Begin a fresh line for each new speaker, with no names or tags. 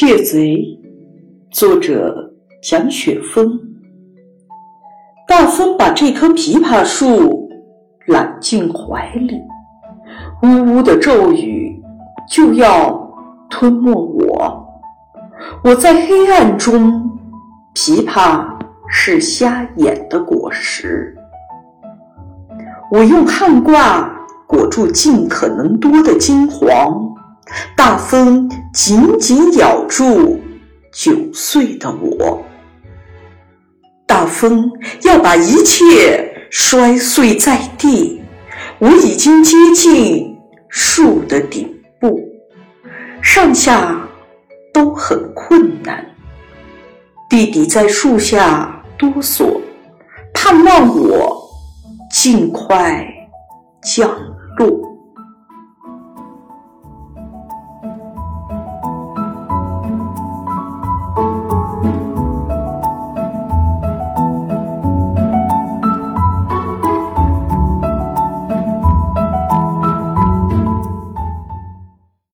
窃贼，作者蒋雪峰。大风把这棵枇杷树揽进怀里，呜呜的骤雨就要吞没我。我在黑暗中，枇杷是瞎眼的果实。我用汗褂裹住尽可能多的金黄。大风紧紧咬住九岁的我，大风要把一切摔碎在地。我已经接近树的顶部，上下都很困难。弟弟在树下哆嗦，盼望我尽快降落。